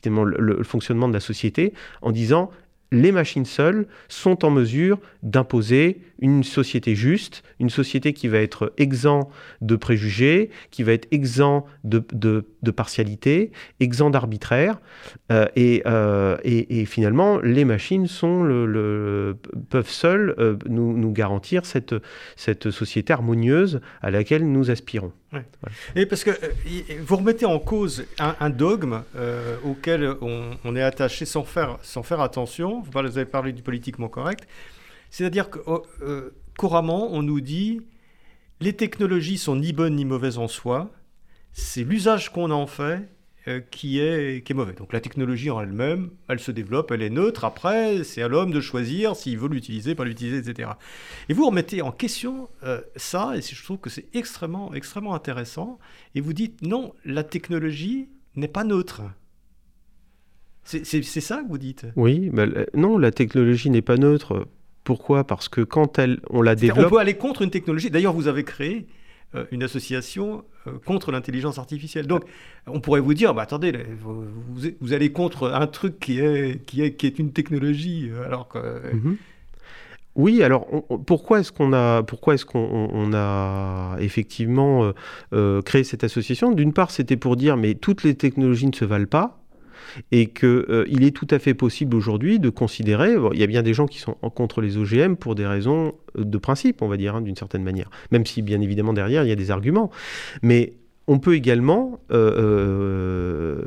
Speaker 2: le, fonctionnement de la société en disant les machines seules sont en mesure d'imposer une société juste, une société qui va être exempt de préjugés, qui va être exempt de, partialité, exempt d'arbitraire. Euh, euh, et, et, finalement, les machines peuvent seules euh, nous, nous, garantir cette, cette société harmonieuse à laquelle nous aspirons.
Speaker 1: Et parce que vous remettez en cause un, dogme auquel on, est attaché sans faire, sans faire attention. Vous avez parlé du politiquement correct. C'est-à-dire que oh, euh, couramment, on nous dit les technologies sont ni bonnes ni mauvaises en soi, c'est l'usage qu'on en fait euh, qui, est, qui est mauvais. Donc la technologie en elle-même, elle se développe, elle est neutre. Après, c'est à l'homme de choisir s'il veut l'utiliser, pas l'utiliser, etc. Et vous remettez en question euh, ça, et je trouve que c'est extrêmement, extrêmement intéressant. Et vous dites non, la technologie n'est pas neutre. C'est ça que vous dites?
Speaker 2: Oui, mais non, la technologie n'est pas neutre. Pourquoi? Parce que quand elle, on la développe...
Speaker 1: On peut aller contre une technologie. D'ailleurs, vous avez créé euh, une association euh, contre l'intelligence artificielle. Donc, on pourrait vous dire, bah, attendez, vous, allez contre un truc qui est, qui est, qui est une technologie, euh, alors que... Mhm.
Speaker 2: Oui, alors pourquoi est-ce qu'on a, pourquoi est-ce qu'on a effectivement créé cette association? D'une part, c'était pour dire, mais toutes les technologies ne se valent pas et qu'il euh, est tout à fait possible aujourd'hui de considérer, il y a bien des gens qui sont contre les OGM pour des raisons euh, de principe, on va dire, hein, d'une certaine manière, même si bien évidemment derrière il y a des arguments, mais on peut également, euh,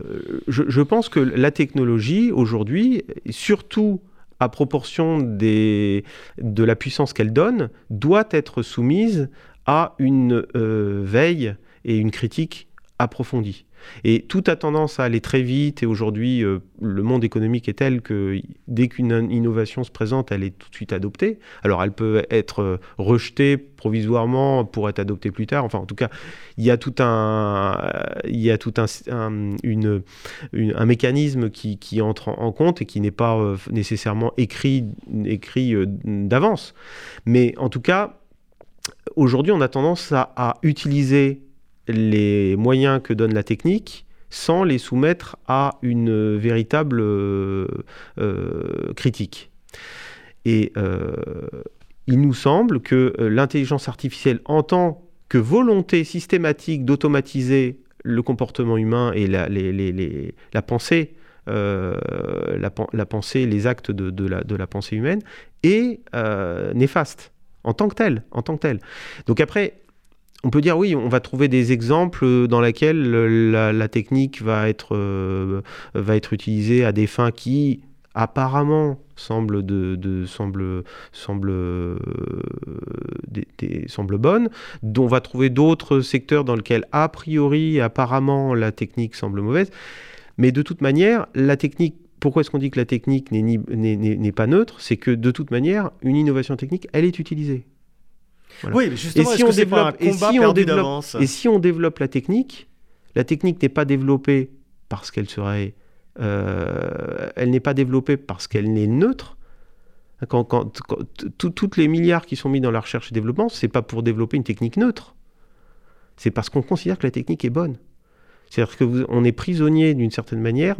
Speaker 2: je, pense que la technologie aujourd'hui, surtout à proportion de la puissance qu'elle donne, doit être soumise à une veille et une critique approfondie. Et tout a tendance à aller très vite et aujourd'hui, euh, le monde économique est tel que dès qu'une innovation se présente, elle est tout de suite adoptée. Alors elle peut être euh, rejetée provisoirement pour être adoptée plus tard. Enfin, en tout cas, il y a tout un, mécanisme qui, entre en compte et qui n'est pas euh, nécessairement écrit, d'avance. Mais en tout cas, aujourd'hui, on a tendance à utiliser les moyens que donne la technique sans les soumettre à une véritable euh, euh, critique. Et euh, il nous semble que l'intelligence artificielle, en tant que volonté systématique d'automatiser le comportement humain et la, la pensée, les actes de, la, pensée humaine, est néfaste en tant que tel, en tant que. Donc après, on peut dire oui, on va trouver des exemples dans lesquels la, technique va être, euh, va être utilisée à des fins qui apparemment semblent, de, semble, euh, semble bonnes. On va trouver d'autres secteurs dans lesquels a priori, apparemment, la technique semble mauvaise. Mais de toute manière, la technique pourquoi est-ce qu'on dit que la technique n'est pas neutre? C'est que de toute manière, une innovation technique, elle est utilisée.
Speaker 1: Oui, mais justement, et si on développe, et si on développe,
Speaker 2: et si on développe la technique, la technique n'est pas développée parce qu'elle serait, euh, elle n'est pas développée parce qu'elle n'est neutre. Quand, quand, toutes les milliards qui sont mis dans la recherche et développement, c'est pas pour développer une technique neutre. C'est parce qu'on considère que la technique est bonne. C'est-à-dire qu'on est prisonnier d'une certaine manière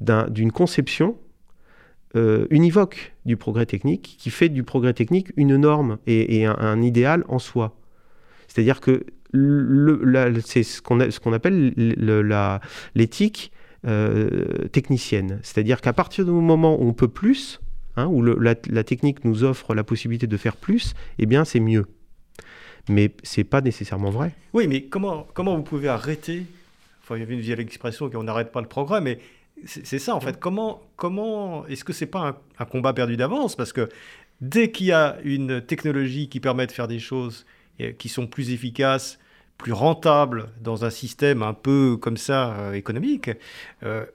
Speaker 2: d'une conception euh, univoque du progrès technique, qui fait du progrès technique une norme et, un, idéal en soi. C'est-à-dire que c'est ce qu'on appelle l'éthique euh, technicienne. C'est-à-dire qu'à partir du moment où on peut plus, hein, où la, technique nous offre la possibilité de faire plus, eh bien c'est mieux. Mais c'est pas nécessairement vrai.
Speaker 1: Oui, mais comment, comment vous pouvez arrêter il y avait une vieille expression qu'on n'arrête pas le progrès, mais c'est ça en fait. Comment, comment est-ce que c'est pas un, combat perdu d'avance? Parce que dès qu'il y a une technologie qui permet de faire des choses qui sont plus efficaces, plus rentables dans un système un peu comme ça euh, économique, euh,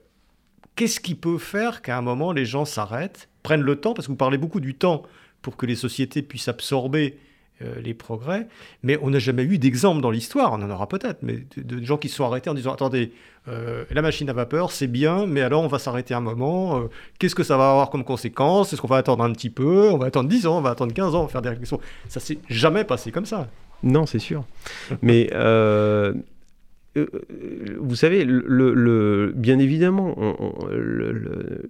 Speaker 1: qu'est-ce qui peut faire qu'à un moment les gens s'arrêtent, prennent le temps? Parce que vous parlez beaucoup du temps pour que les sociétés puissent absorber euh, les progrès, mais on n'a jamais eu d'exemple dans l'histoire, on en aura peut-être, mais de, gens qui se sont arrêtés en disant attendez, euh, la machine à vapeur c'est bien, mais alors on va s'arrêter un moment, euh, qu'est-ce que ça va avoir comme conséquence Est-ce qu'on va attendre un petit peu On va attendre 10 ans, on va attendre 15 ans, on va faire des réflexions. Ça s'est jamais passé comme ça.
Speaker 2: Non, c'est sûr. mais vous savez, bien évidemment,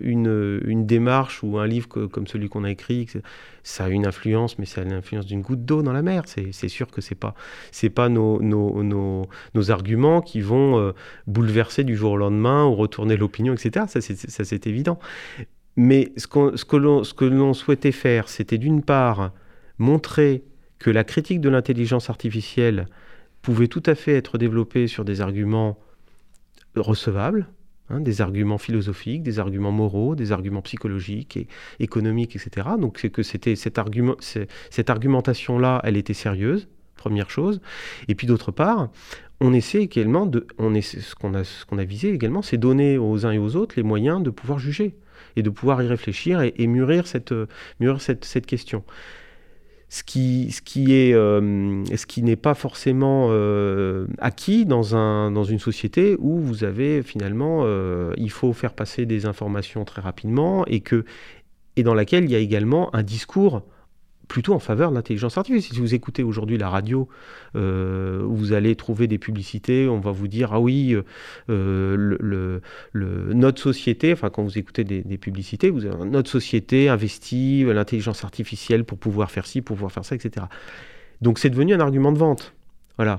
Speaker 2: une, démarche ou un livre comme celui qu'on a écrit, ça a une influence, mais c'est l'influence d'une goutte d'eau dans la mer. C'est sûr que c'est pas pas nos, arguments qui vont euh, bouleverser du jour au lendemain ou retourner l'opinion, etc. Ça c'est évident. Mais ce que l'on souhaitait faire, c'était d'une part montrer que la critique de l'intelligence artificielle pouvait tout à fait être développée sur des arguments recevables, hein, des arguments philosophiques, des arguments moraux, des arguments psychologiques et économiques, etc. Donc c'est que c'était cette, argument, cette argumentation-là, elle était sérieuse, première chose. Et puis d'autre part, on essaie également de, ce qu'on a, visé également, c'est donner aux uns et aux autres les moyens de pouvoir juger et de pouvoir y réfléchir et, mûrir cette question ce qui, ce qui est, euh, ce qui n'est pas forcément euh, acquis dans, un, dans une société où vous avez finalement, euh, il faut faire passer des informations très rapidement et que et dans laquelle il y a également un discours plutôt en faveur de l'intelligence artificielle. Si vous écoutez aujourd'hui la radio, euh, vous allez trouver des publicités, on va vous dire ah oui, euh, le, notre société, enfin quand vous écoutez des, publicités, vous avez notre société investit l'intelligence artificielle pour pouvoir faire ci, pour pouvoir faire ça, etc. Donc c'est devenu un argument de vente. Voilà.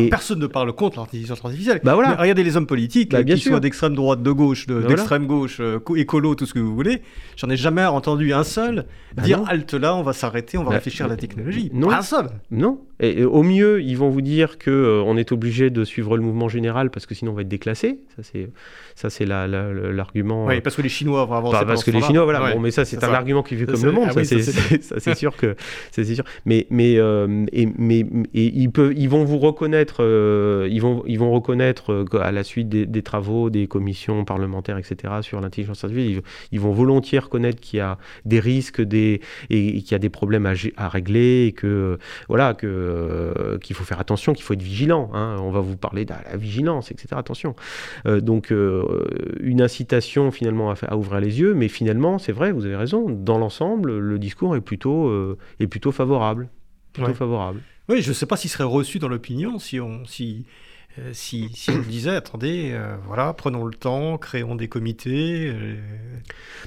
Speaker 1: Et... Personne ne parle contre l'intelligence artificielle. Bah voilà. regardez les hommes politiques, bah, bien qui soient d'extrême droite, de gauche, bah d'extrême gauche, euh, écolo, tout ce que vous voulez. J'en ai jamais entendu un seul bah dire halte là, on va s'arrêter, on va réfléchir à la technologie.
Speaker 2: Non.
Speaker 1: un seul.
Speaker 2: Non. Et, au mieux, ils vont vous dire que euh, on est obligé de suivre le mouvement général parce que sinon on va être déclassé. Ça c'est ça c'est l'argument.
Speaker 1: oui, euh, parce que les Chinois vont
Speaker 2: avancer. parce que les Chinois, voilà. Bon, mais ça c'est un argument qui vit comme le monde. Ah ça c'est sûr que c'est sûr. Mais mais et, mais et ils peuvent ils vont vous reconnaître euh, ils, vont, ils vont reconnaître euh, à la suite des, travaux des commissions parlementaires, etc., sur l'intelligence artificielle, ils, vont volontiers reconnaître qu'il y a des risques des, et, qu'il y a des problèmes à, régler et que voilà que qu'il faut faire attention, qu'il faut être vigilant. Hein. On va vous parler de la vigilance, etc. Attention. Euh, donc une incitation finalement à, à, ouvrir les yeux, mais finalement c'est vrai, vous avez raison. Dans l'ensemble, le discours est plutôt est plutôt favorable, plutôt favorable.
Speaker 1: Oui, je ne sais pas s'il serait reçu dans l'opinion si on, si, euh, si, si, on disait, attendez, euh, voilà, prenons le temps, créons des comités. Euh.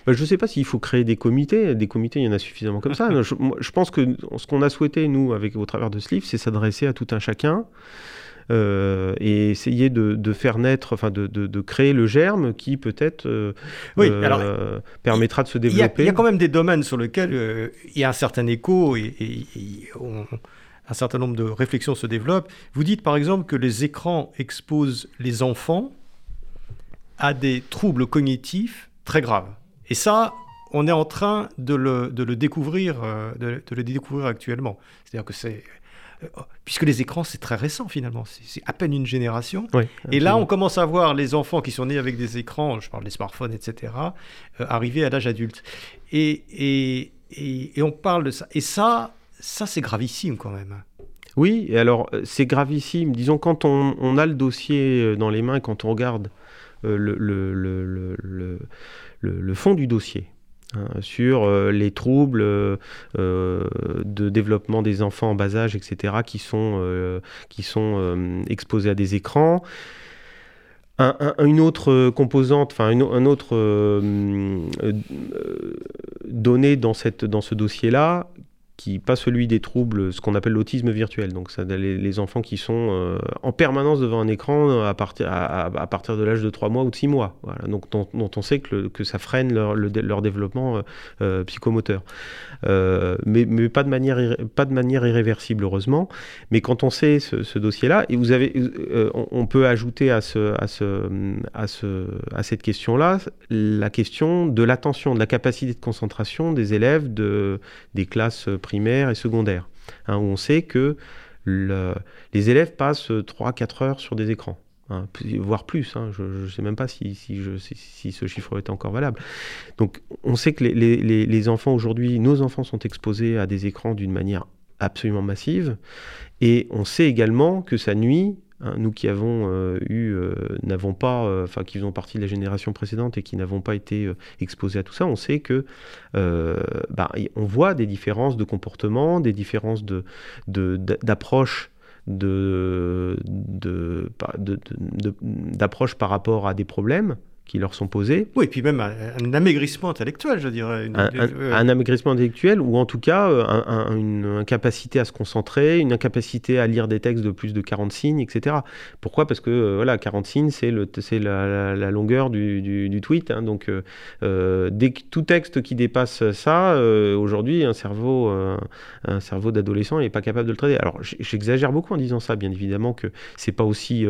Speaker 2: Bah, je ne sais pas s'il faut créer des comités. Des comités, il y en a suffisamment comme ça. Je, je, pense que ce qu'on a souhaité, nous, avec, au travers de ce livre, c'est s'adresser à tout un chacun. et essayer de, de, faire naître, enfin de, de, créer le germe qui peut-être oui, permettra de se développer.
Speaker 1: Il y, a quand même des domaines sur lesquels il y a un certain écho et, et on, un certain nombre de réflexions se développent. Vous dites par exemple que les écrans exposent les enfants à des troubles cognitifs très graves. Et ça, on est en train de le, de le découvrir, euh, de, le découvrir actuellement. C'est-à-dire que c'est euh, puisque les écrans, c'est très récent finalement, c'est à peine une génération. et là, on commence à voir les enfants qui sont nés avec des écrans, je parle des smartphones, etc., euh, arriver à l'âge adulte. Et, et, et, et, on parle de ça. Et ça, ça, c'est gravissime quand même.
Speaker 2: Oui, alors euh, c'est gravissime. Disons, quand on, a le dossier euh, dans les mains, quand on regarde euh, le, fond du dossier, hein, sur les troubles de développement des enfants en bas âge, etc., qui sont, exposés à des écrans. une autre composante, enfin un autre donnée dans ce dossier-là, qui pas celui des troubles, ce qu'on appelle l'autisme virtuel. Donc ça, les, enfants qui sont euh, en permanence devant un écran à partir, à, partir de l'âge de 3 mois ou de 6 mois. Voilà. Donc dont, on sait que, que ça freine leur, développement euh, euh, psychomoteur. mais, mais pas, de manière, pas de manière irréversible, heureusement. Mais quand on sait ce, dossier-là, et vous avez, on, peut ajouter à, ce, à, ce, à, ce, à cette question-là la question de l'attention, de la capacité de concentration des élèves de, des classes primaire et secondaire, hein, où on sait que les élèves passent 3-4 heures sur des écrans. Hein, voire plus, hein, je ne sais même pas si, ce chiffre est encore valable. Donc on sait que les, les enfants aujourd'hui, nos enfants sont exposés à des écrans d'une manière absolument massive, et on sait également que ça nuit Hein, nous qui avons euh, eu, euh, n'avons pas, euh, enfin qui faisons partie de la génération précédente et qui n'avons pas été exposés à tout ça, on sait que bah, on voit des différences de comportement, des différences de, d'approche de, par rapport à des problèmes qui leur sont posés.
Speaker 1: Oui, et puis même un, amaigrissement intellectuel, je dirais.
Speaker 2: un, amaigrissement intellectuel, ou en tout cas euh, une incapacité à se concentrer, une incapacité à lire des textes de plus de 40 signes, etc. Pourquoi? Parce que euh, voilà, 40 signes, c'est la, la, longueur du, du, tweet. Hein. donc, euh, dès que tout texte qui dépasse ça, aujourd'hui, un cerveau, un cerveau d'adolescent n'est pas capable de le traiter. Alors, j'exagère beaucoup en disant ça, bien évidemment que c'est pas aussi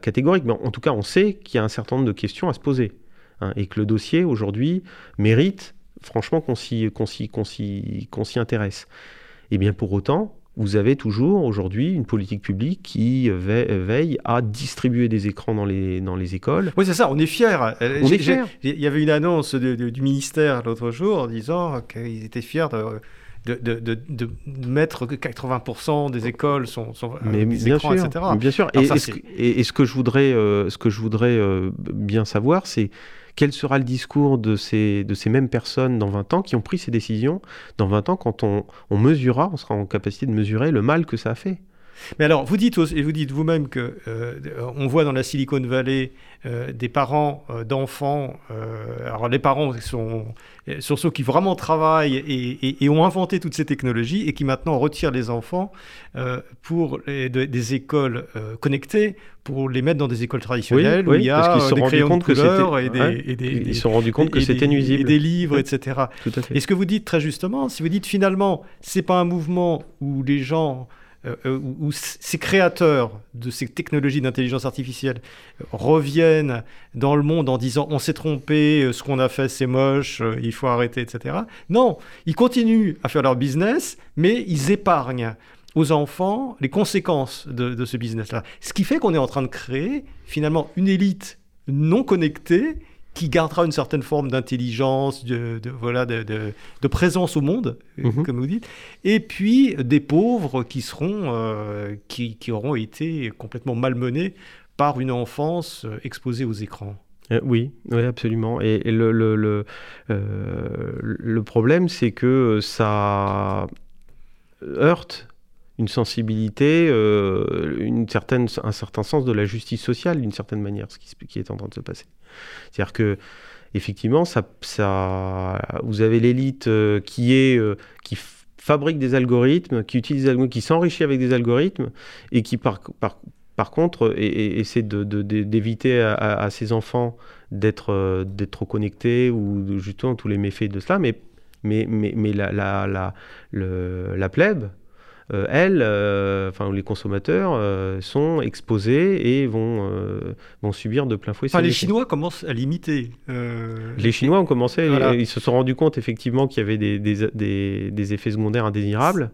Speaker 2: catégorique, mais en tout cas, on sait qu'il y a un certain nombre de questions à se poser. Hein, et que le dossier, aujourd'hui, mérite, franchement, qu'on s'y, intéresse. Et bien pour autant, vous avez toujours aujourd'hui une politique publique qui veille à distribuer des écrans dans les, dans les écoles.
Speaker 1: Oui, c'est ça, on est fiers. On est fiers. Il y avait une annonce du ministère l'autre jour en disant qu'ils étaient fiers de de, de, de, mettre que 80% des écoles sont, sont
Speaker 2: mais bien écrans, sûr, etc. bien sûr. et, et, ce, que je voudrais, euh, ce que je voudrais euh, bien savoir, c'est quel sera le discours de ces, de ces mêmes personnes dans 20 ans qui ont pris ces décisions dans 20 ans quand on, on mesurera, on sera en capacité de mesurer le mal que ça a fait.
Speaker 1: Mais alors, vous dites, et vous dites vous-même que euh, on voit dans la Silicon Valley euh, des parents euh, d'enfants. alors, les parents sont, sont, ceux qui vraiment travaillent et, ont inventé toutes ces technologies et qui maintenant retirent les enfants pour des écoles connectées pour les mettre dans des écoles traditionnelles où il y a des crayons de couleur et des,
Speaker 2: ils se sont rendus compte que c'était nuisible
Speaker 1: et des livres, etc. Tout à fait. Et ce que vous dites très justement, si vous dites finalement, c'est pas un mouvement où les gens où, ces créateurs de ces technologies d'intelligence artificielle euh, reviennent dans le monde en disant on s'est trompé, ce qu'on a fait c'est moche, il faut arrêter, etc. Non, ils continuent à faire leur business, mais ils épargnent aux enfants les conséquences de ce business-là. Ce qui fait qu'on est en train de créer finalement une élite non connectée qui gardera une certaine forme d'intelligence, de, voilà, de, présence au monde, euh, mhm. comme vous dites, et puis des pauvres qui seront, euh, qui, auront été complètement malmenés par une enfance euh, exposée aux écrans.
Speaker 2: oui, oui, absolument. Et, le, le, le, le problème, c'est que ça heurte une sensibilité, euh, une certaine, un certain sens de la justice sociale, d'une certaine manière, ce qui, est en train de se passer. C'est-à-dire que, effectivement, vous avez l'élite euh, qui euh, fabrique des algorithmes, qui s'enrichit avec des algorithmes et qui, par, contre, essaie d'éviter à, ses enfants d'être trop connectés ou justement tous les méfaits de cela, mais la, la, la, plèbe, elles, euh, enfin les consommateurs, euh, sont exposés et vont, vont subir de plein fouet.
Speaker 1: Enfin, les Chinois commencent à limiter.
Speaker 2: Les Chinois ont commencé, ils se sont rendus compte effectivement qu'il y avait des, des, des, effets secondaires indésirables.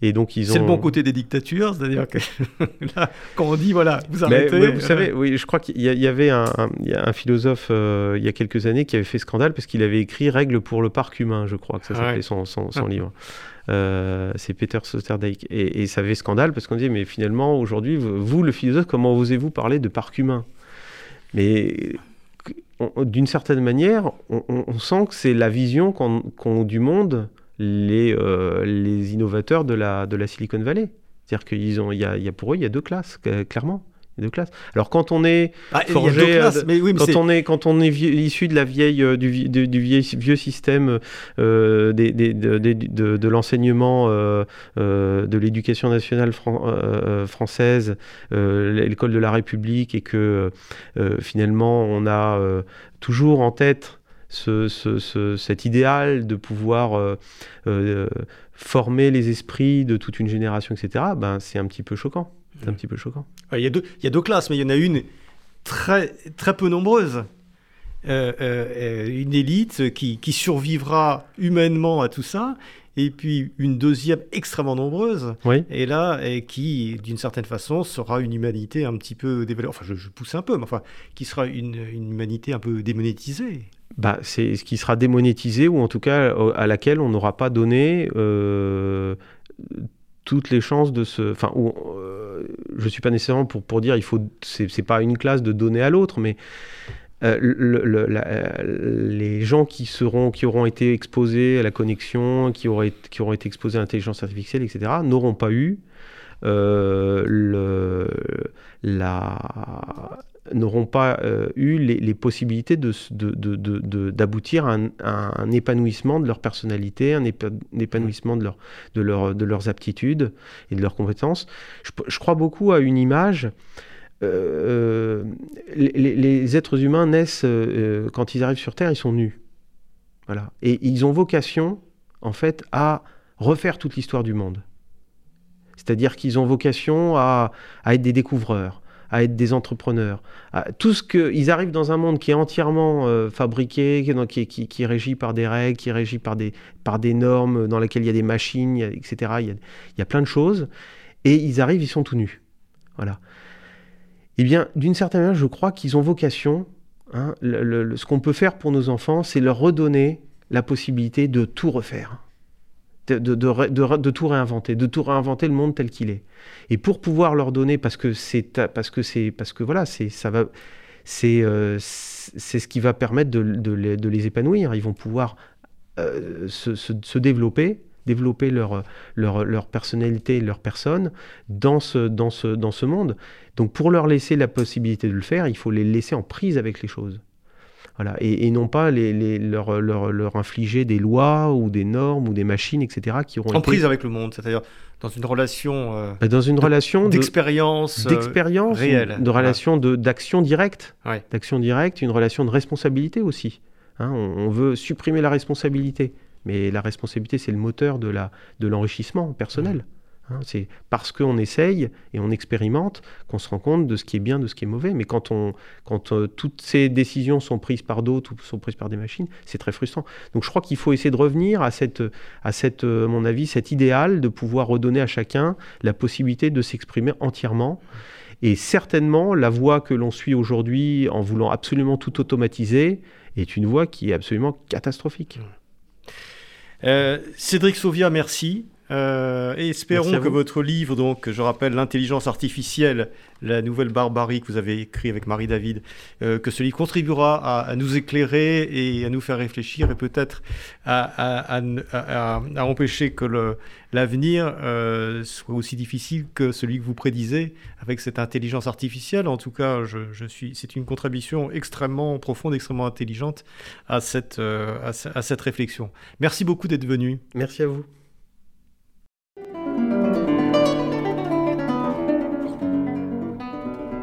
Speaker 2: Et donc ils ont...
Speaker 1: C'est le bon côté des dictatures, c'est-à-dire que là, quand on dit voilà, vous arrêtez.
Speaker 2: vous savez, oui, je crois qu'il y, avait un, un, philosophe il y a quelques années qui avait fait scandale parce qu'il avait écrit Règles pour le parc humain, je crois que ça s'appelait son, son, son livre. Euh, c'est Peter Sloterdijk. Et, ça avait scandale parce qu'on dit, mais finalement, aujourd'hui, vous, le philosophe, comment osez-vous parler de parc humain? Mais d'une certaine manière, on, sent que c'est la vision qu'ont du monde les, euh, les innovateurs de la, de la Silicon Valley. C'est-à-dire qu'il y a, y a pour eux, il y a deux classes, clairement de classe. Alors quand on est forgé, quand on est quand on est issu de la vieille euh, du, du, vieil, vieux système euh, des, des, de, de, de l'enseignement euh, euh de l'éducation nationale euh, française, l'école de la République, et que finalement on a toujours en tête ce, ce, ce, cet idéal de pouvoir former les esprits de toute une génération, etc. Ben c'est un petit peu choquant. C'est un petit peu choquant.
Speaker 1: Il y, a deux, il y a deux classes, mais il y en a une très, très peu nombreuse. Euh, euh, une élite qui, qui, survivra humainement à tout ça, et puis une deuxième extrêmement nombreuse, et là, et qui, d'une certaine façon, sera une humanité un petit peu développée, enfin je, pousse un peu, mais enfin, qui sera une, une humanité un peu démonétisée.
Speaker 2: Bah, c'est ce qui sera démonétisé, ou en tout cas à laquelle on n'aura pas donné euh, toutes les chances de se. Enfin, euh, je suis pas nécessairement pour, pour dire il faut. C'est pas une classe de donner à l'autre, mais euh, le, les gens qui seront, qui auront été exposés à la connexion, qui auraient, qui auront été exposés à l'intelligence artificielle, etc., n'auront pas eu la n'auront pas euh, eu les, possibilités d'aboutir de, à, un épanouissement de leur personnalité, un, épanouissement de, leur, leur, de, leurs aptitudes et de leurs compétences. Je, crois beaucoup à une image. Euh, euh, les, êtres humains naissent, quand ils arrivent sur Terre, ils sont nus. Voilà. Et ils ont vocation, en fait, à refaire toute l'histoire du monde. C'est-à-dire qu'ils ont vocation à être des découvreurs, à être des entrepreneurs. tout ce que ils arrivent dans un monde qui est entièrement euh, fabriqué, qui, qui, qui, est régi par des règles, qui est régi par des, par des normes, dans lesquelles il y a des machines, etc. Il y, a, il y a plein de choses. Et ils arrivent, ils sont tout nus. Voilà. Eh bien, d'une certaine manière, je crois qu'ils ont vocation. Hein, ce qu'on peut faire pour nos enfants, c'est leur redonner la possibilité de tout refaire de, tout réinventer, de tout réinventer le monde tel qu'il est. Et pour pouvoir leur donner, parce que c'est parce que c'est parce que voilà, c'est ça va, c'est euh, ce qui va permettre de, les, les, épanouir. Ils vont pouvoir euh, se, se, développer, développer leur, leur, leur, personnalité, leur personne dans ce, dans, ce, dans ce monde. Donc pour leur laisser la possibilité de le faire, il faut les laisser en prise avec les choses. Voilà. Et, non pas les, leur, leur, infliger des lois ou des normes ou des machines, etc. qui auront
Speaker 1: en prise avec le monde, c'est-à-dire dans une relation euh,
Speaker 2: bah, dans une relation
Speaker 1: d'expérience
Speaker 2: euh, d'expérience réelle, de relation d'action directe, d'action directe, une relation de responsabilité aussi. Hein. on, veut supprimer la responsabilité, mais la responsabilité c'est le moteur de l'enrichissement personnel. C'est parce qu'on essaye et on expérimente qu'on se rend compte de ce qui est bien, de ce qui est mauvais. Mais quand, on, quand euh, toutes ces décisions sont prises par d'autres ou sont prises par des machines, c'est très frustrant. Donc je crois qu'il faut essayer de revenir à, cette, à cette, euh, mon avis, cet idéal de pouvoir redonner à chacun la possibilité de s'exprimer entièrement. Et certainement, la voie que l'on suit aujourd'hui en voulant absolument tout automatiser est une voie qui est absolument catastrophique.
Speaker 1: Euh, Cédric Sauvia, merci. Euh, et espérons que votre livre, donc, je rappelle, L'intelligence artificielle, la nouvelle barbarie que vous avez écrit avec Marie-David, euh, que ce livre contribuera à, nous éclairer et à nous faire réfléchir et peut-être à, empêcher que l'avenir euh, soit aussi difficile que celui que vous prédisez avec cette intelligence artificielle. En tout cas, je, suis, c'est une contribution extrêmement profonde, extrêmement intelligente à cette, à cette réflexion. Merci beaucoup d'être venu.
Speaker 2: Merci à vous.